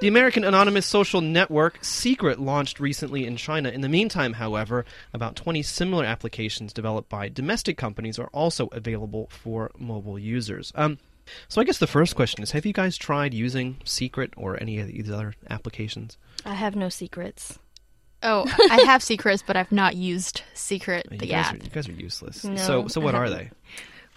The American anonymous social network Secret launched recently in China. In the meantime, however, about 20 similar applications developed by domestic companies are also available for mobile users. Um, so I guess the first question is: Have you guys tried using Secret or any of these other applications? I have no secrets. Oh, I have secrets, but I've not used Secret, You the guys, app. are, you guys are useless. No, so, so what are they?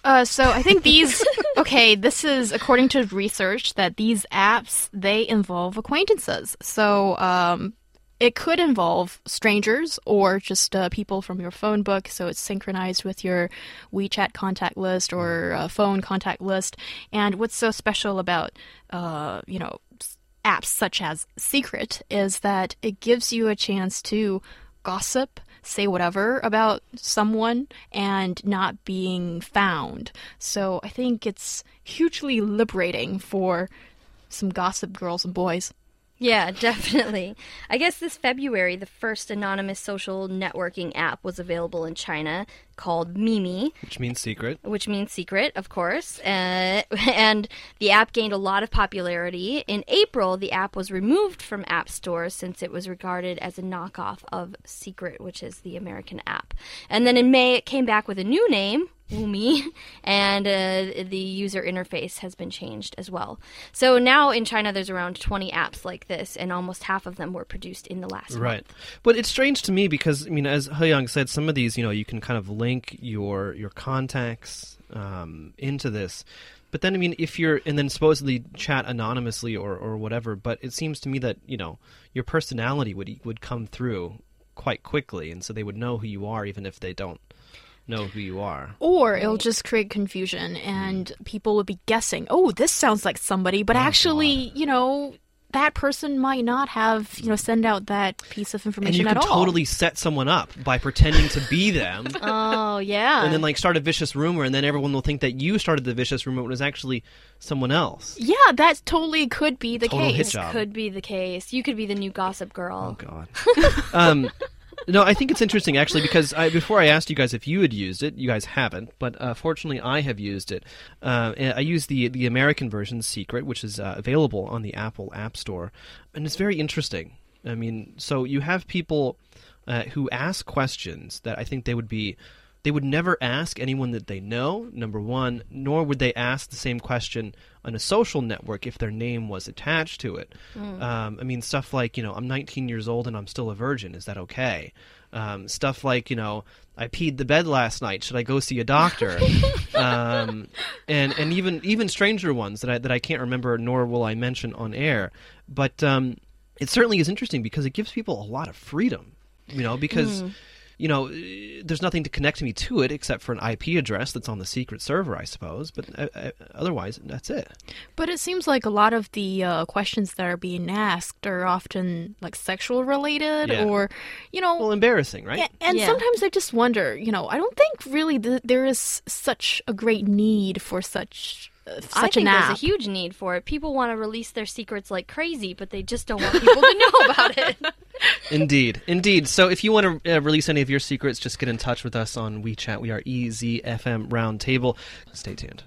Uh, so I think these. okay, this is according to research that these apps they involve acquaintances. So um, it could involve strangers or just uh, people from your phone book. So it's synchronized with your WeChat contact list or uh, phone contact list. And what's so special about uh, you know apps such as Secret is that it gives you a chance to gossip, say whatever about someone, and not being found. So I think it's hugely liberating for some gossip girls and boys. Yeah, definitely. I guess this February, the first anonymous social networking app was available in China called Mimi. Which means secret. which means secret, of course. Uh, and the app gained a lot of popularity. In April, the app was removed from App Store since it was regarded as a knockoff of Secret, which is the American app. And then in May, it came back with a new name. Wumi, and uh, the user interface has been changed as well. So now in China, there's around 20 apps like this, and almost half of them were produced in the last month. Right. But it's strange to me because I mean, as Young said, some of these, you know, you can kind of link your your contacts um, into this. But then, I mean, if you're and then supposedly chat anonymously or or whatever, but it seems to me that you know your personality would would come through quite quickly, and so they would know who you are even if they don't know who you are. Or it'll just create confusion and people will be guessing, oh, this sounds like somebody, but actually, you know, that person might not have, you know, send out that piece of And information you at could all. totally set someone up by pretending to be them. Oh, yeah. and then like start a vicious rumor and then everyone will think that you started the vicious rumor when it was actually someone else Yeah, that totally could be the Total case. could be the case. You could be the new gossip girl. oh god um no i think it's interesting actually because I, before i asked you guys if you had used it you guys haven't but uh, fortunately i have used it. Uh, i use the the american version secret which is uh, available on the apple app store and it's very interesting. I mean so you have people uh, who ask questions that i think they would be they would never ask anyone that they know number one nor would they ask the same question on a social network if their name was attached to it. Um, i mean stuff like you know i'm 19 years old and i'm still a virgin. Is that okay? Um, stuff like you know i peed the bed last night. Should i go see a doctor? Um, and and even even stranger ones that I, that I can't remember nor will I mention on air. But um, it certainly is interesting because it gives people a lot of freedom you know because you know there's nothing to connect me to it except for an IP address that's on the secret server I suppose but uh, uh, otherwise that's it But it seems like a lot of the uh, questions that are being asked are often like sexual related Yeah. or, you know, well embarrassing right Yeah, and Yeah. sometimes I just wonder, you know, I don't think really th- there is such a great need for such uh, such I think there's a huge need for it. People want to release their secrets like crazy, but they just don't want people to know about it. Indeed, indeed. So if you want to uh, release any of your secrets, just get in touch with us on WeChat. We are EZFM Roundtable. Stay tuned.